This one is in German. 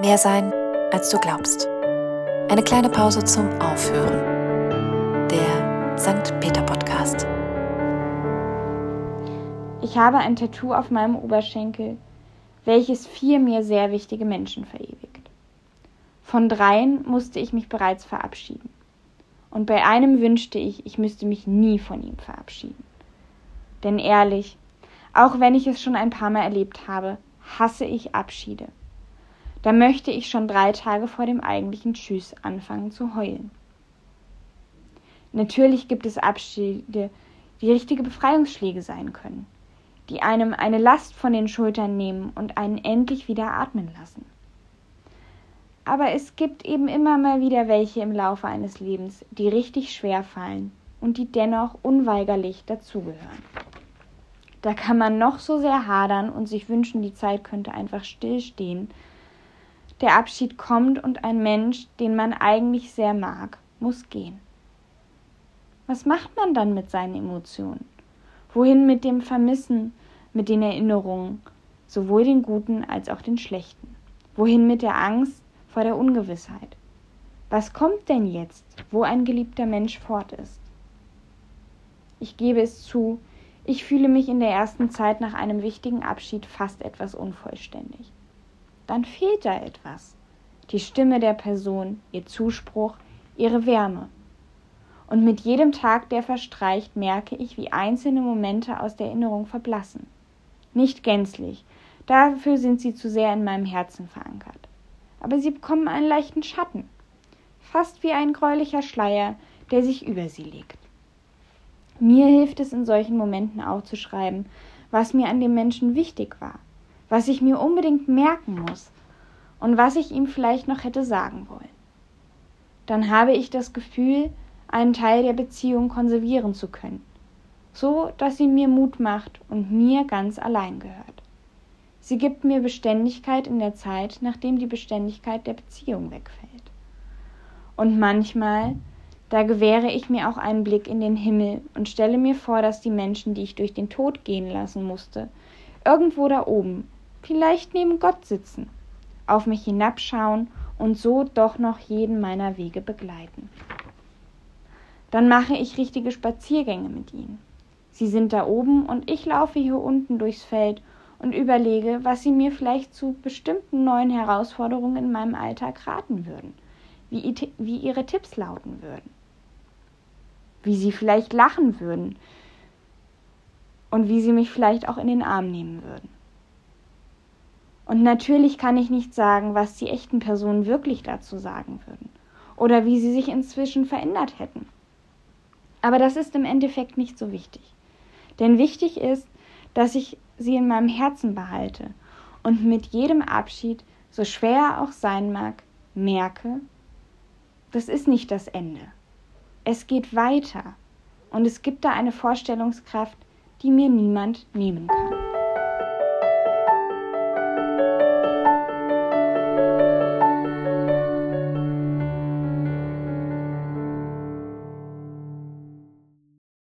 Mehr sein, als du glaubst. Eine kleine Pause zum Aufhören. Der St. Peter Podcast. Ich habe ein Tattoo auf meinem Oberschenkel, welches vier mir sehr wichtige Menschen verewigt. Von dreien musste ich mich bereits verabschieden. Und bei einem wünschte ich, ich müsste mich nie von ihm verabschieden. Denn ehrlich, auch wenn ich es schon ein paar Mal erlebt habe, hasse ich Abschiede. Da möchte ich schon drei Tage vor dem eigentlichen Tschüss anfangen zu heulen. Natürlich gibt es Abschiede, die richtige Befreiungsschläge sein können, die einem eine Last von den Schultern nehmen und einen endlich wieder atmen lassen. Aber es gibt eben immer mal wieder welche im Laufe eines Lebens, die richtig schwer fallen und die dennoch unweigerlich dazugehören. Da kann man noch so sehr hadern und sich wünschen, die Zeit könnte einfach stillstehen. Der Abschied kommt und ein Mensch, den man eigentlich sehr mag, muss gehen. Was macht man dann mit seinen Emotionen? Wohin mit dem Vermissen, mit den Erinnerungen, sowohl den guten als auch den schlechten? Wohin mit der Angst vor der Ungewissheit? Was kommt denn jetzt, wo ein geliebter Mensch fort ist? Ich gebe es zu, ich fühle mich in der ersten Zeit nach einem wichtigen Abschied fast etwas unvollständig. Dann fehlt da etwas. Die Stimme der Person, ihr Zuspruch, ihre Wärme. Und mit jedem Tag, der verstreicht, merke ich, wie einzelne Momente aus der Erinnerung verblassen. Nicht gänzlich, dafür sind sie zu sehr in meinem Herzen verankert. Aber sie bekommen einen leichten Schatten, fast wie ein gräulicher Schleier, der sich über sie legt. Mir hilft es in solchen Momenten aufzuschreiben, was mir an dem Menschen wichtig war, was ich mir unbedingt merken muss und was ich ihm vielleicht noch hätte sagen wollen. Dann habe ich das Gefühl, einen Teil der Beziehung konservieren zu können, so dass sie mir Mut macht und mir ganz allein gehört. Sie gibt mir Beständigkeit in der Zeit, nachdem die Beständigkeit der Beziehung wegfällt. Und manchmal da gewähre ich mir auch einen Blick in den Himmel und stelle mir vor, dass die Menschen, die ich durch den Tod gehen lassen musste, irgendwo da oben, vielleicht neben Gott sitzen, auf mich hinabschauen und so doch noch jeden meiner Wege begleiten. Dann mache ich richtige Spaziergänge mit ihnen. Sie sind da oben und ich laufe hier unten durchs Feld und überlege, was sie mir vielleicht zu bestimmten neuen Herausforderungen in meinem Alltag raten würden, wie, wie ihre Tipps lauten würden wie sie vielleicht lachen würden und wie sie mich vielleicht auch in den Arm nehmen würden. Und natürlich kann ich nicht sagen, was die echten Personen wirklich dazu sagen würden oder wie sie sich inzwischen verändert hätten. Aber das ist im Endeffekt nicht so wichtig. Denn wichtig ist, dass ich sie in meinem Herzen behalte und mit jedem Abschied, so schwer er auch sein mag, merke, das ist nicht das Ende. Es geht weiter und es gibt da eine Vorstellungskraft, die mir niemand nehmen kann.